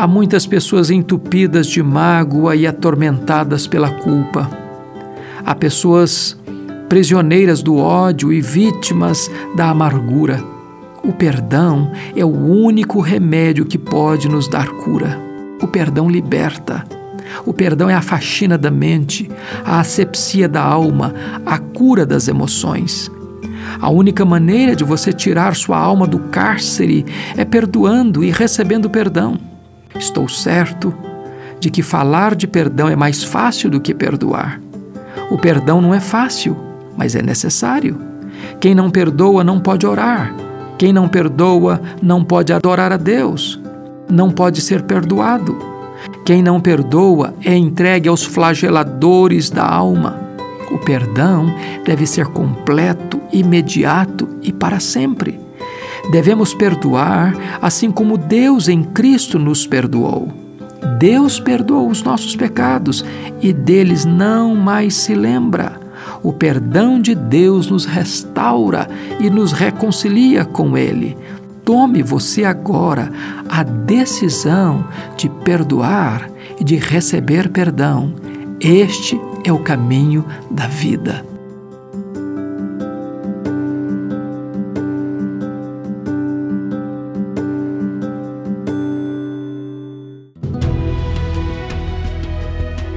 Há muitas pessoas entupidas de mágoa e atormentadas pela culpa. Há pessoas prisioneiras do ódio e vítimas da amargura. O perdão é o único remédio que pode nos dar cura. O perdão liberta. O perdão é a faxina da mente, a asepsia da alma, a cura das emoções. A única maneira de você tirar sua alma do cárcere é perdoando e recebendo perdão. Estou certo de que falar de perdão é mais fácil do que perdoar. O perdão não é fácil, mas é necessário. Quem não perdoa não pode orar. Quem não perdoa não pode adorar a Deus. Não pode ser perdoado. Quem não perdoa é entregue aos flageladores da alma. O perdão deve ser completo, imediato e para sempre. Devemos perdoar assim como Deus em Cristo nos perdoou. Deus perdoou os nossos pecados e deles não mais se lembra. O perdão de Deus nos restaura e nos reconcilia com Ele. Tome você agora a decisão de perdoar e de receber perdão. Este é o caminho da vida.